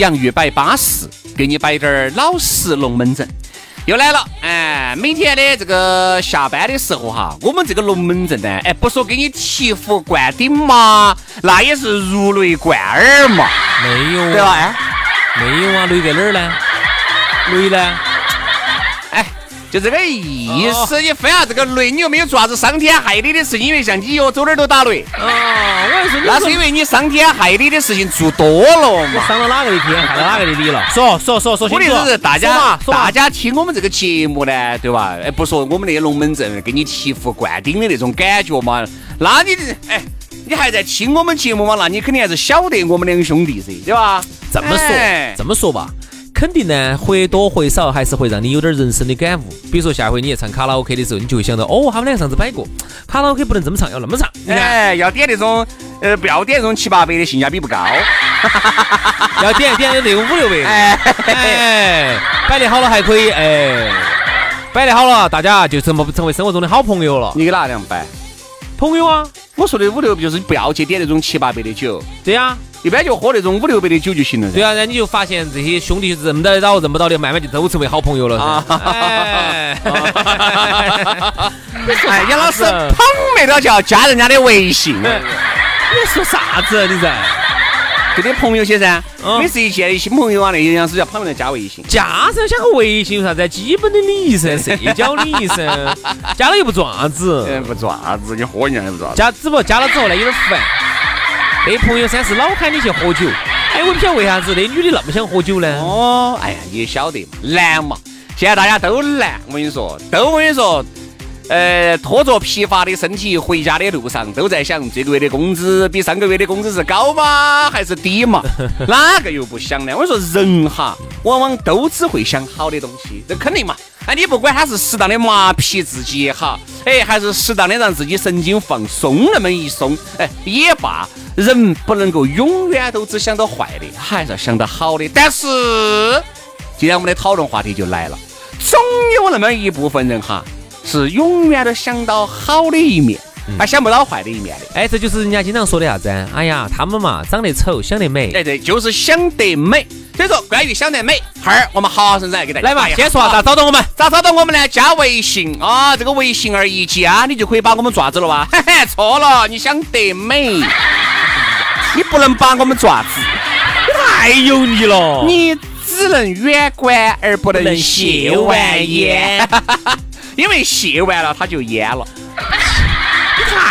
洋芋摆巴适，给你摆点儿老实龙门阵，又来了。哎，每天的这个下班的时候哈，我们这个龙门阵呢，哎，不说给你醍醐灌顶嘛，那也是如雷贯耳嘛。没有，对吧？哎，没有啊，雷在哪儿呢？雷呢？哎就这个意思，你非要这个雷，你又没有做啥子伤天害理的事情，因为像你哟，走哪儿都打雷。啊，我是说，那是因为你伤天害理的事情做多了嘛。伤了哪个的天，害了哪个的理了？说说说说我的意思是，大家大家听我们这个节目呢，对吧？哎，不说我们那些龙门阵给你醍醐灌顶的那种感觉嘛，那你哎，你还在听我们节目嘛？那你肯定还是晓得我们两兄弟噻，对吧？这么说，这么说吧。肯定呢，或多或少还是会让你有点人生的感悟。比如说，下回你去唱卡拉 OK 的时候，你就会想到，哦，他们两个上次摆过，卡拉 OK 不能这么唱，要那么唱。哎，要点那种，呃，不要点那种七八百的，性价比不高。要点点那种五六百。哎，摆得好了还可以，哎，摆得好了，大家就成成为生活中的好朋友了。你给哪样摆？朋友啊，我说的五六就是不要去点那种七八百的酒。对呀。一般就喝那种五六百的酒就行了。对啊，然后你就发现这些兄弟认得到认不到的，慢慢就都成为好朋友了。哎，哎，杨老师捧没到叫加人家的微信。你说啥子？你在？就点朋友些噻，每次一见新朋友啊，那些杨老师要捧来加微信。加上加个微信有啥子？基本的礼仪噻，社交礼仪噻。加了又不做啥子？不做啥子？你喝人家也不做。加只不过加了之后呢，有点烦。那朋友三是老喊你去喝酒，哎，我不晓得为啥子那女的那么想喝酒呢？哦，哎呀，你也晓得嘛，难嘛，现在大家都难，我跟你说，都我跟你说，呃，拖着疲乏的身体回家的路上，都在想这个月的工资比上个月的工资是高吗，还是低嘛？哪个又不想呢？我说人哈，往往都只会想好的东西，这肯定嘛。哎，你不管他是适当的麻痹自己也好，哎，还是适当的让自己神经放松那么一松，哎，也罢。人不能够永远都只想到坏的，还是要想到好的。但是，今天我们的讨论话题就来了，总有那么一部分人哈，是永远都想到好的一面，还想不到坏的一面的。哎，这就是人家经常说的啥子？哎呀，他们嘛，长得丑，想得美。哎，对，就是想得美。所以说，关于想得美，哈儿我们好生再给大家来嘛，先说咋找到我们？咋找到我们呢？加微信啊，这个微信而一加，你就可以把我们抓子了哇？嘿嘿，错了，你想得美。你不能把我们抓子，太油腻了。你只能远观而不能亵玩焉，因为亵玩了他就淹了。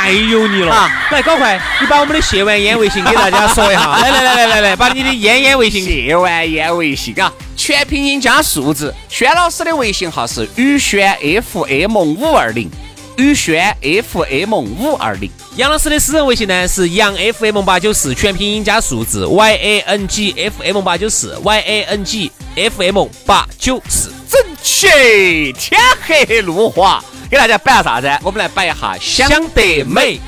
你太油腻了啊，来搞快，你把我们的谢完烟微信给大家说一下。来来来来来来，把你的烟烟微信。谢完烟微信啊，全拼音加数字。轩老师的微信号是宇轩 FM 五二零。宇轩 FM 五二零，杨老师的私人微信呢是杨 FM 八九四，全拼音加数字 Y A N G F M 八九四 Y A N G F M 八九四，整齐天黑路滑，给大家摆下啥子？我们来摆一下想得美。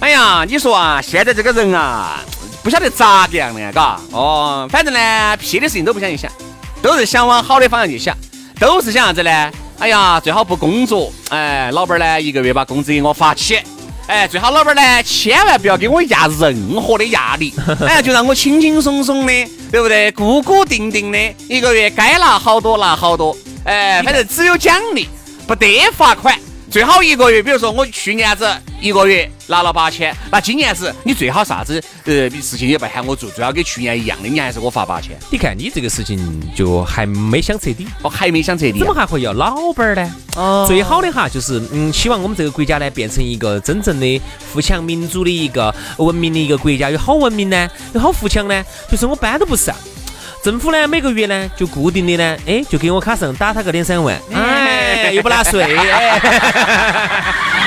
哎呀，你说啊，现在这个人啊，不晓得咋个样的，嘎哦，反正呢，屁的事情都不想去想，都是想往好的方向去想，都是想啥子呢？哎呀，最好不工作，哎，老板呢一个月把工资给我发起，哎，最好老板呢千万不要给我压任何的压力，哎，就让我轻轻松松的，对不对？固固定定的，一个月该拿好多拿好多，哎，反正只有奖励。不得罚款。最好一个月，比如说我去年子一个月拿了八千，那今年子你最好啥子呃事情也不喊我做，最好跟去年一样的，你还是我发八千。你看你这个事情就还没想彻底，哦还没想彻底，怎么还会要老板儿呢？哦，最好的哈就是嗯，希望我们这个国家呢变成一个真正的富强民主的一个文明的一个国家，有好文明呢，有好富强呢，就是我班都不上。政府呢，每个月呢就固定的呢，哎，就给我卡上打他个两三万，哎，又不纳税，哎，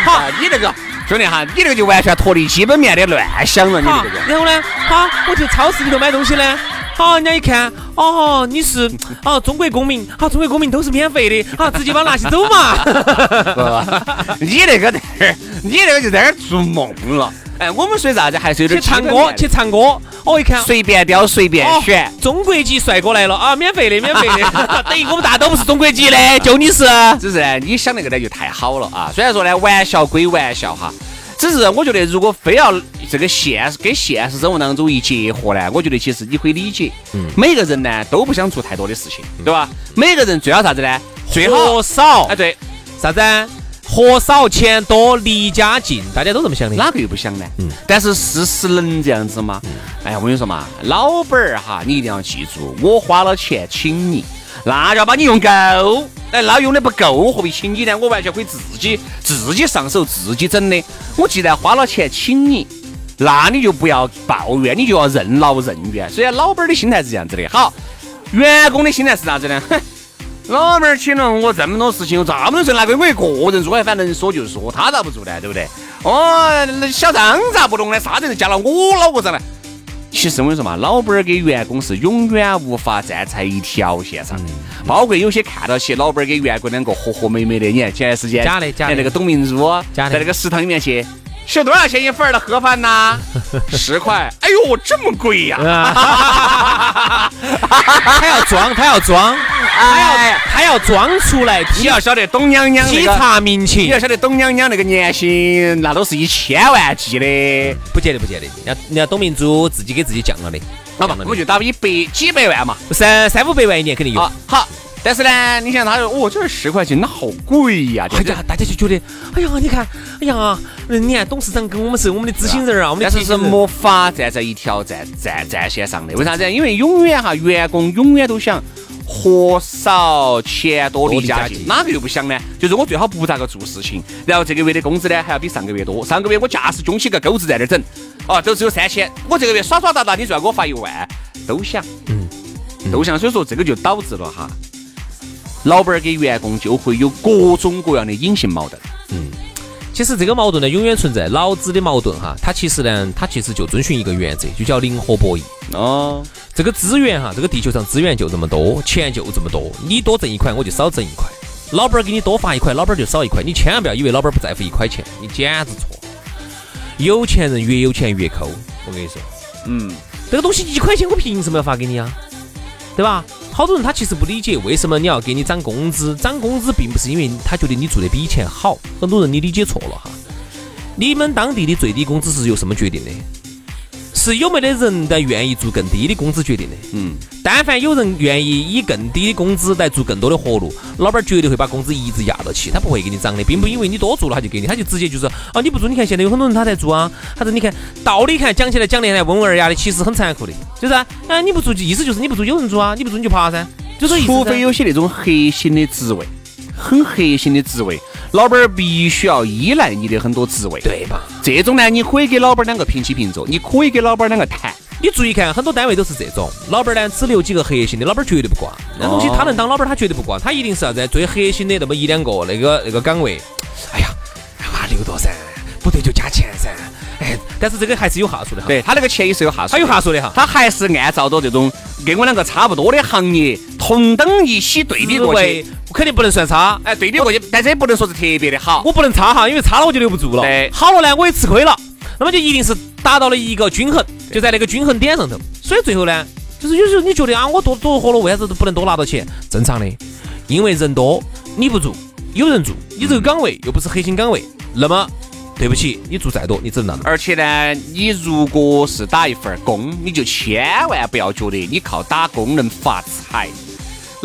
好，你这个兄弟哈，你这个就完全脱离基本面的乱想了，你这个。然后呢，好，我去超市里头买东西呢，好，人家一看，哦，你是 哦中国公民，好，中国公民都是免费的，好，直接把拿起走嘛。你那个在，你那个就在那儿做梦了。哎，我们说啥子还是有点去唱歌，去唱歌。我，一看随便挑随便选，中国籍帅哥来了啊，免费的，免费的。等于我们大家都不是中国籍的，就你是。只是呢你想那个呢就太好了啊。虽然说呢，玩笑归玩笑哈，只是我觉得如果非要这个现实跟现实生活当中一结合呢，我觉得其实你可以理解。嗯。每个人呢都不想做太多的事情，对吧？每个人最好啥子呢？最好少。哎，对，啥子？活少钱多离家近，大家都这么想的，哪个又不想呢？嗯，但是事实能这样子吗？哎呀，我跟你说嘛，老板儿哈，你一定要记住，我花了钱请你，那就要把你用够。哎，那用的不够，我何必请你呢？我完全可以自己自己上手自己整的。我既然花了钱请你，那你就不要抱怨，你就要任劳任怨。虽然老板儿的心态是这样子的。好，员工的心态是啥子呢？哼。老板儿请了我这么多事情，有这么多事，那归我一个人做，反正能说就说，他咋不做呢？对不对？哦，那小张咋不弄呢？啥子都加到我脑壳上来。其实我跟你说嘛，老板儿跟员工是永远无法站在一条线上的。包括有些看到起老板儿跟员工两个和和美美的，你看前段时间假的假的那个董明珠在那个食堂里面去。收多少钱一份的盒饭呐？十块。哎呦，这么贵呀！他要装，他要装，他要他要装出来。你要晓得，董娘娘体察民情。你要晓得，董娘娘那个年薪那都是一千万计的。不见得，不见得。人家人家董明珠自己给自己降了的。好吧，我就打一百几百万嘛，三三五百万一年肯定有。好。但是呢，你想他说，哦，这是十块钱，那好贵呀！大家大家就觉得，哎呀，你看，哎呀，你看董事长跟我们是我们的知心人啊，我们但是是没法站在一条战战战线上的。为啥子？因为永远哈，员工永远都想活少钱多离家近，哪个又不想呢？就是我最好不咋个做事情，然后这个月的工资呢还要比上个月多。上个月我架势中起个钩子在那儿整，哦，都只有三千，我这个月耍耍打打，你就要给我发一万，都想，嗯，都想。所以说这个就导致了哈。老板儿跟员工就会有各种各样的隐性矛盾。嗯，其实这个矛盾呢，永远存在。老子的矛盾哈，它其实呢，它其实就遵循一个原则，就叫零和博弈。哦，这个资源哈，这个地球上资源就这么多，钱就这么多，你多挣一块，我就少挣一块。老板儿给你多发一块，老板儿就少一块。你千万不要以为老板儿不在乎一块钱，你简直错。有钱人越有钱越抠，我跟你说。嗯，这个东西一块钱，我凭什么要发给你啊？对吧？好多人他其实不理解为什么你要给你涨工资，涨工资并不是因为他觉得你做的比以前好，很多人你理解错了哈。你们当地的最低工资是由什么决定的？是有没得人在愿意做更低的工资决定的。嗯，但凡有人愿意以更低的工资来做更多的活路，老板绝对会把工资一直压到起，他不会给你涨的，并不因为你多做了他就给你，他就直接就是啊你不做，你看现在有很多人他在做啊，他说你看道理看讲起来讲的还温文尔雅的，其实很残酷的，就是啊你不做意思就是你不做有人做啊，你不做你就爬噻，就是除非有些那种核心的职位，很核心的职位。老板儿必须要依赖你的很多职位，对吧？这种呢，你可以给老板儿两个平起平坐，你可以给老板儿两个谈。你注意看，很多单位都是这种，老板儿呢只留几个核心的，老板儿绝对不挂。那东西他能当老板儿，他绝对不挂，他一定是啥子最核心的那么一两个那个那个岗位。哎呀，啊留多噻，不对就加钱噻。哎，但是这个还是有话说的哈。对他那个钱也是有话说，他有话说的哈。他还是按照着这种跟我两个差不多的行业同等一起对比过去。肯定不能算差，哎，对比过去，但这也不能说是特别的好。我不能差哈，因为差了我就留不住了。对，好了呢，我也吃亏了，那么就一定是达到了一个均衡，就在那个均衡点上头。所以最后呢，就是有时候你觉得啊，我多多活了，为啥子都不能多拿到钱？正常的，因为人多你不做，有人做，你这个岗位又不是核心岗位，那么对不起，你做再多，你只能拿到。而且呢，你如果是打一份工，你就千万不要觉得你靠打工能发财。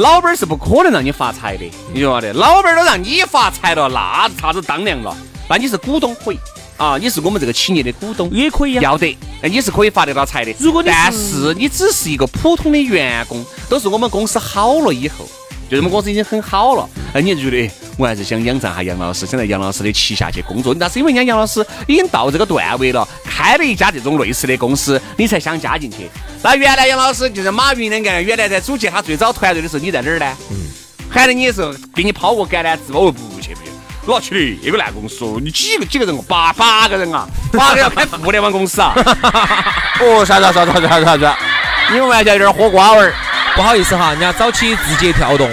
老板是不可能让你发财的，你晓得？老板都让你发财了，那啥子当量了？那你是股东可以啊，你是我们这个企业的股东也可以啊，要得，那你是可以发得到财的。如果你但是你只是一个普通的员工，都是我们公司好了以后。就这么公司已经很好了，哎，你就觉得我还是想仰仗下杨老师，想在杨老师的旗下去工作。那是因为人家杨老师已经到这个段位了，开了一家这种类似的公司，你才想加进去。那原来杨老师就是马云的干，原来在组建他最早团队的时候，你在哪儿呢？嗯。喊的你的时候，给你抛个橄榄枝，我不去不去。我去的，一个烂公司，你几个几个人哦？八八个人啊，八个要开互联网公司啊？哦，啥子啥子啥子啥子？你们玩笑有点喝瓜味儿。不好意思哈，人家早期字节跳动，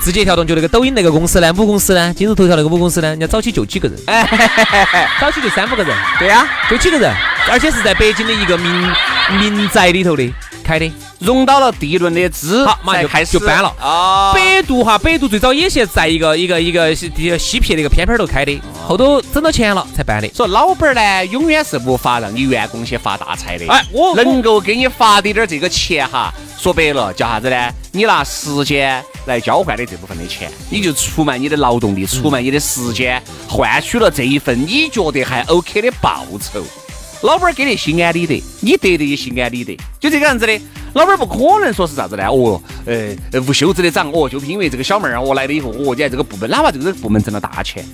字节跳动就那个抖音那个公司呢，母公司呢，今日头条那个母公司呢，人家早期就几个人，哎早期就三五个人，对呀，就几个人，而且是在北京的一个民民宅里头的。开的，融到了第一轮的资，好，马上就开始。就搬了。啊。百度哈，百度最早也是在一个一个一个西西皮那个片片头开的，后头挣到钱了才搬的。所以老板呢，永远是无法让你员工去发大财的。哎，我能够给你发的点这个钱哈。说白了叫啥子呢？你拿时间来交换的这部分的钱，你就出卖你的劳动力，出卖你的时间，换取了这一份你觉得还 OK 的报酬。老板给的心安理得，你得的也心安理得，就这个样子的。老板不可能说是啥子呢？哦，呃，无休止的涨哦，就是因为这个小妹儿我来了以后，哦，你看这个部门，哪怕这个部门挣了大钱，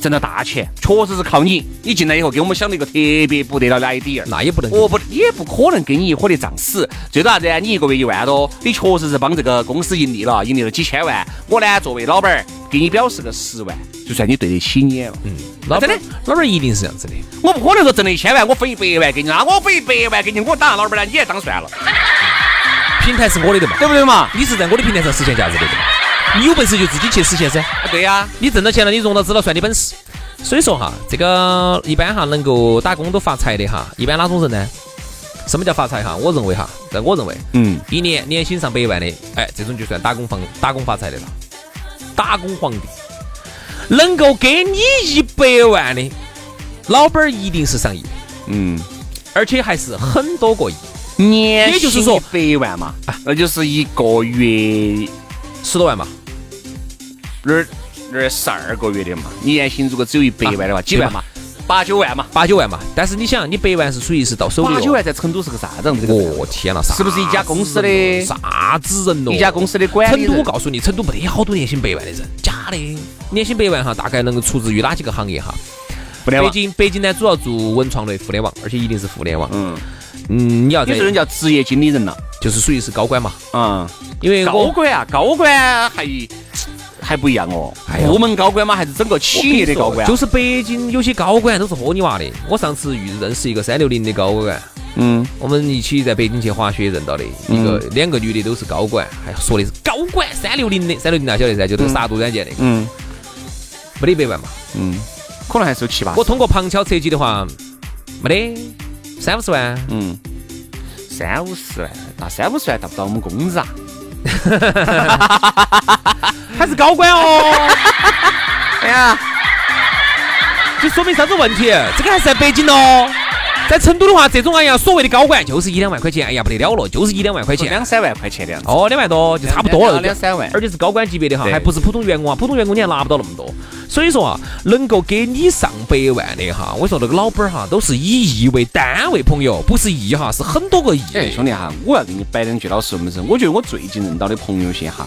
挣了大钱，确实是靠你。你进来以后给我们想了一个特别不得了的 idea，那也不能，哦不，也不可能给你一伙的涨死。最多啥子？你一个月一万多，你确实是帮这个公司盈利了，盈利了几千万。我呢，作为老板儿，给你表示个十万，就算你对得起你了。嗯，老真的，老板一定是这样子的。我不可能说挣了一千万，我分一百万给你，那我分一百万给你，我当然老板呢，你也当算了。平台是我的的嘛，对不对嘛？你是在我的平台上实现价值的，你有本事就自己去实现噻。对呀，你挣到钱了，你融到资了，算你本事。所以说哈，这个一般哈能够打工都发财的哈，一般哪种人呢？什么叫发财哈？我认为哈，在我认为，嗯，一年年薪上百万的，哎，这种就算打工房打工发财的了。打工皇帝能够给你一百万的，老板一定是上亿，嗯，而且还是很多个亿。年也就是说百万嘛，那就是一个月十多万嘛，那儿那儿十二个月的嘛，年薪如果只有一百万的话，几万嘛，八九万嘛，八九万嘛。但是你想，你百万是属于是到手的。八九万在成都是个啥子样子？哦天哪，是不是一家公司的啥子人咯？一家公司的管理成都，我告诉你，成都没得好多年薪百万的人，假的。年薪百万哈，大概能够出自于哪几个行业哈？北京北京呢，主要做文创类、互联网，而且一定是互联网。嗯。嗯，你要这人叫职业经理人了，就是属于是高管嘛。嗯，因为高管啊，高管还还不一样哦。部门高管嘛，还是整个企业的高管。就是北京有些高管都是豁你娃的。我上次遇认识一个三六零的高管，嗯，我们一起在北京去滑雪认到的。一个两个女的都是高管，还说的是高管三六零的，三六零大晓得噻，就这个杀毒软件的，嗯，没得一百万嘛，嗯，可能还是有七八。我通过旁敲侧击的话，没得。三五十万，嗯，三五十万，那三五十万到不到我们工资啊，还是高官哦，哎呀，这说明啥子问题？这个还是在北京哦。在成都的话，这种哎呀，所谓的高管就是一两万块钱，哎呀不得了了，就是一两万块钱，两三万块钱的样子。哦，两万多就差不多了，两三万，而且是高管级别的哈，还不是普通员工啊，普通员工你还拿不到那么多。所以说啊，能够给你上百万的哈，我说那个老板哈，都是以亿为单位，朋友不是亿哈，是很多个亿。哎，兄弟哈，我要给你摆两句老实龙门我觉得我最近认到的朋友些哈，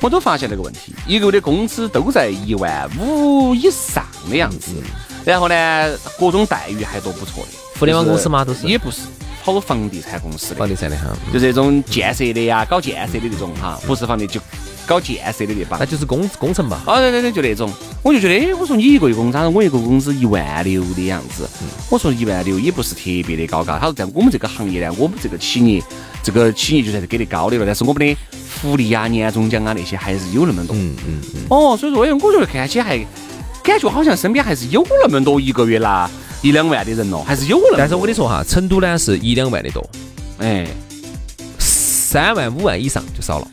我都发现这个问题，一个月的工资都在一万五以上的样子，然后呢，各种待遇还都不错的。互联网公司吗？都是也不是，好多房地产公司的，房地产的哈，就这种建设的呀，搞建设的那种哈，不是房地就搞建设的地方，那就是工工程吧？哦对对对，就那种，我就觉得，哎，我说你一个月工资，我一个工资一万六的样子，我说一万六也不是特别的高嘎。他说在我们这个行业呢，我们这个企业，这个企业就算是给的高的了，但是我们的福利啊、年终奖啊那些还是有那么多。嗯嗯嗯。哦，所以说，哎，我觉得看起还感觉好像身边还是有那么多一个月啦。一两万的人咯，还是有了。但是我跟你说哈，成都呢是一两万的多，哎，三万五万以上就少了，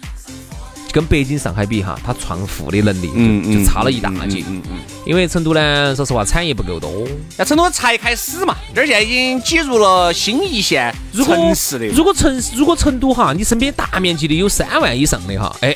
跟北京、上海比哈，它创富的能力就就差了一大截。嗯嗯。因为成都呢，说实话产业不够多。那成都才开始嘛，这儿现在已经挤入了新一线城市的。如果成如果成都哈，你身边大面积的有三万以上的哈，哎。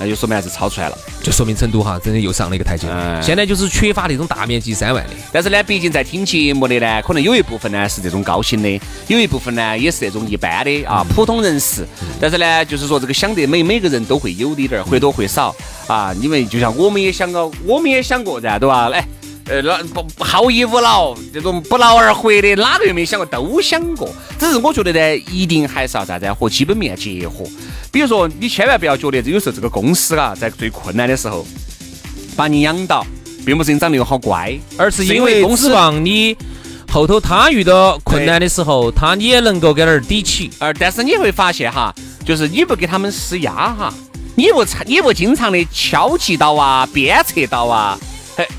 那就说明还是超出来了，就说明成都哈真的又上了一个台阶。现在就是缺乏那种大面积三万的，但是呢，毕竟在听节目的呢，可能有一部分呢是这种高薪的，有一部分呢也是那种一般的啊普通人士。但是呢，就是说这个想得美，每个人都会有的点儿，或多或少啊。因为就像我们也想过，我们也想过噻，对吧？来。呃，那不好逸恶劳，这种不劳而获的，哪个又没想过？都想过。只是我觉得呢，一定还是要啥子和基本面结合。比如说，你千万不要觉得有时候这个公司啊，在最困难的时候把你养到，并不是你长得有好乖，而是因为公司望你后头他遇到困难的时候，他你也能够给点儿底气。而但是你会发现哈，就是你不给他们施压哈，你不你不经常的敲击到啊，鞭策到啊。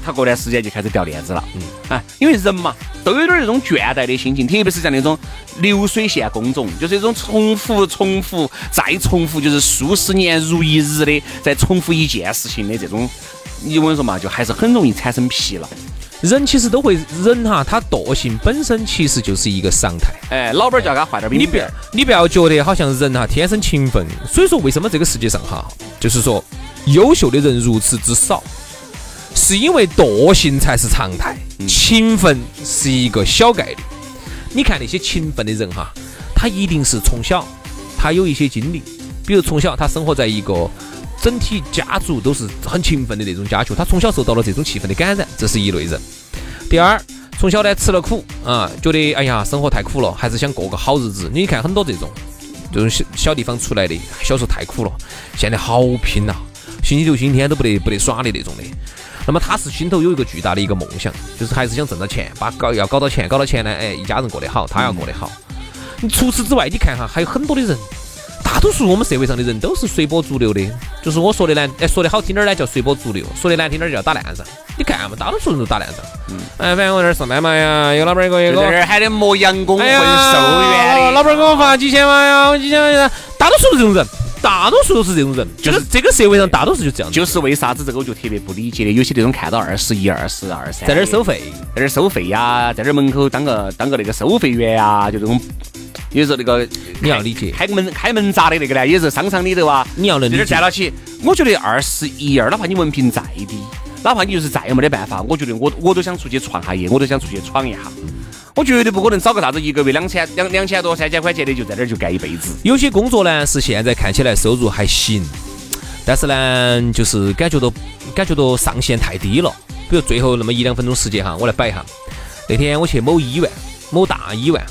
他过段时间就开始掉链子了，嗯，哎，因为人嘛，都有点那种倦怠的心情，特别是像那种流水线工种，就是一种重复、重复再重复，就是数十年如一日的在重复一件事情的这种，你我跟你说嘛，就还是很容易产生疲劳。人其实都会，人哈，他惰性本身其实就是一个常态。哎，老板叫他换点你不要，你不要觉得好像人哈天生勤奋，所以说为什么这个世界上哈，就是说优秀的人如此之少。是因为惰性才是常态，勤奋是一个小概率。你看那些勤奋的人哈，他一定是从小他有一些经历，比如从小他生活在一个整体家族都是很勤奋的那种家族，他从小受到了这种气氛的感染，这是一类人。第二，从小呢吃了苦啊，觉得哎呀生活太苦了，还是想过个好日子。你看很多这种这种小小地方出来的，小时候太苦了，现在好拼呐，星期六星期天都不得不得耍的那种的。那么他是心头有一个巨大的一个梦想，就是还是想挣到钱，把搞要搞到钱，搞到钱呢，哎，一家人过得好，他要过得好。你除此之外，你看哈，还有很多的人，大多数我们社会上的人都是随波逐流的，就是我说的呢，哎，说的好听点儿呢叫随波逐流，说的难听点儿叫打烂仗。你看嘛，大多数人都打烂仗。嗯。哎，反正我这儿上班嘛呀，有老板儿给我，在这儿还得磨洋工混寿元的，老板儿给我发几千万呀，我几千万，大多数是这种人。大多数都是这种人，就是这个社会上大多数就这样。就是为啥子这个我就特别不理解的，有些那种看到二十一、二十二三，在那儿收费，在那儿收费呀，在那儿门口当个当个那个收费员呀，就这种。有时候那个你要理解，开门开门闸的那个呢，也是商场里头啊，你要能理解。站到起，我觉得二十一二，哪怕你文凭再低，哪怕你就是再也没得办法，我觉得我我都想出去创下业，我都想出去闯一下。我绝对不可能找个啥子一个月两千两两千多三千块钱的就在那儿就干一辈子。有些工作呢是现在看起来收入还行，但是呢就是感觉到感觉到上限太低了。比如最后那么一两分钟时间哈，我来摆一下。那天我去某医院，某大医院，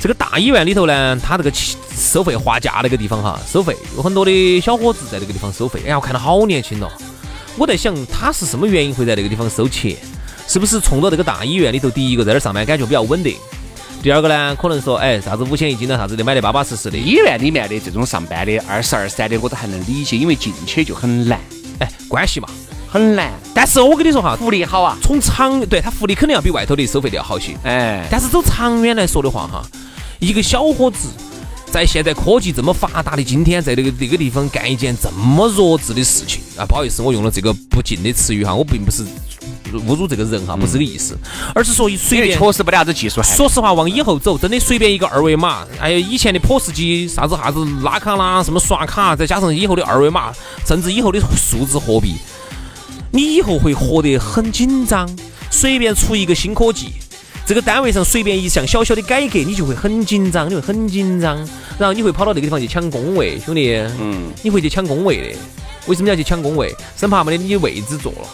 这个大医院里头呢，它这个收费划价那个地方哈，收费有很多的小伙子在那个地方收费。哎呀，我看到好年轻哦。我在想他是什么原因会在那个地方收钱？是不是冲到这个大医院里头，第一个在那儿上班感觉比较稳定，第二个呢，可能说，哎，啥子五险一金的，啥子的，买的巴巴适适的。医院里面的这种上班的二十二三的，我都还能理解，因为进去就很难，哎，关系嘛，很难。但是我跟你说哈，福利好啊，从长对他福利肯定要比外头的收费的要好些，哎，但是走长远来说的话哈，一个小伙子。在现在科技这么发达的今天，在这个这个地方干一件这么弱智的事情啊！不好意思，我用了这个不敬的词语哈，我并不是侮辱这个人哈，不是这个意思，而是说随便确实没得啥子技术。说实话，往以后走，真的随便一个二维码，还有以前的 POS 机啥子啥子拉卡啦，什么刷卡，再加上以后的二维码，甚至以后的数字货币，你以后会活得很紧张，随便出一个新科技。这个单位上随便一项小小的改革，你就会很紧张，你会很紧张，然后你会跑到那个地方去抢工位，兄弟，嗯，你会去抢工位的，为什么要去抢工位？生怕没得你位置坐了。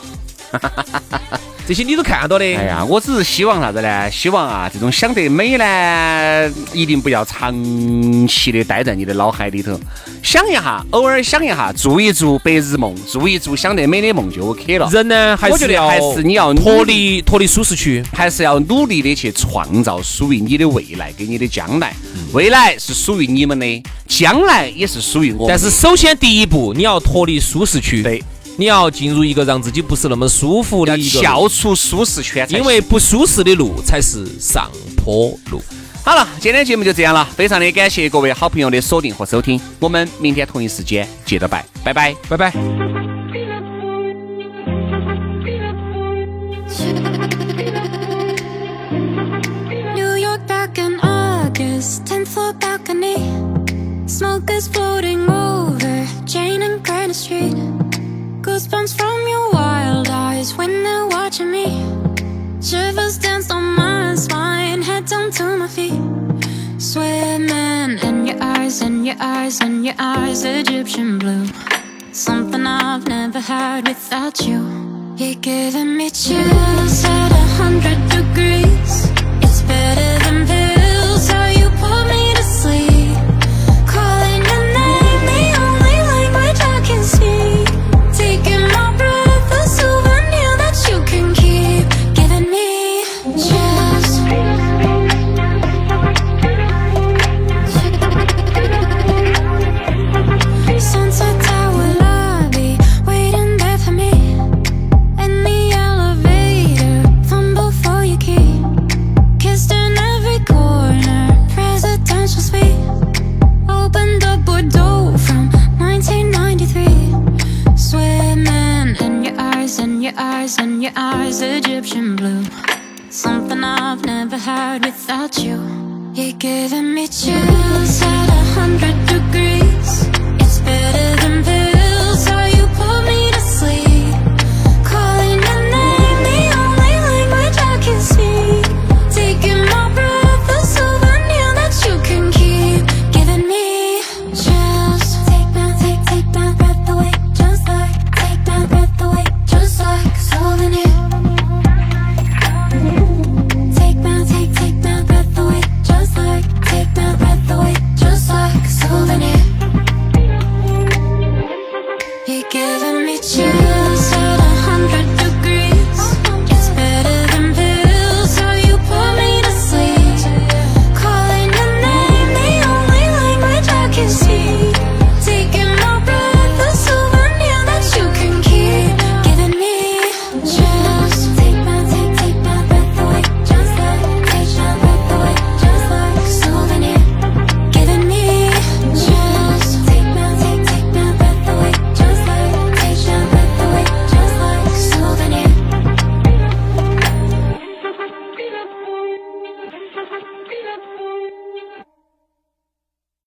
这些你都看到的。哎呀，我只是希望啥子呢？希望啊，这种想得美呢，一定不要长期的待在你的脑海里头。想一下，偶尔想一下，做一做白日梦，做一做想得美的梦就 OK 了。人呢，还是要还是你要脱离脱离舒适区，还是要努力的去创造属于你的未来给你的将来。未来是属于你们的，将来也是属于我。但是首先第一步，你要脱离舒适区。对。你要进入一个让自己不是那么舒服的一个，跳出舒适圈，因为不舒适的路才是上坡路。好了，今天节目就这样了，非常的感谢各位好朋友的锁定和收听，我们明天同一时间接着拜，拜拜，拜拜。Goosebumps from your wild eyes when they're watching me. Shivers danced on my spine, head down to my feet. Swimming in your eyes, in your eyes, in your eyes, Egyptian blue. Something I've never had without you. You're giving me chills your eyes and your eyes Egyptian blue. Something I've never had without you. You're giving me chills at a hundred degrees. It's better You're giving me chills.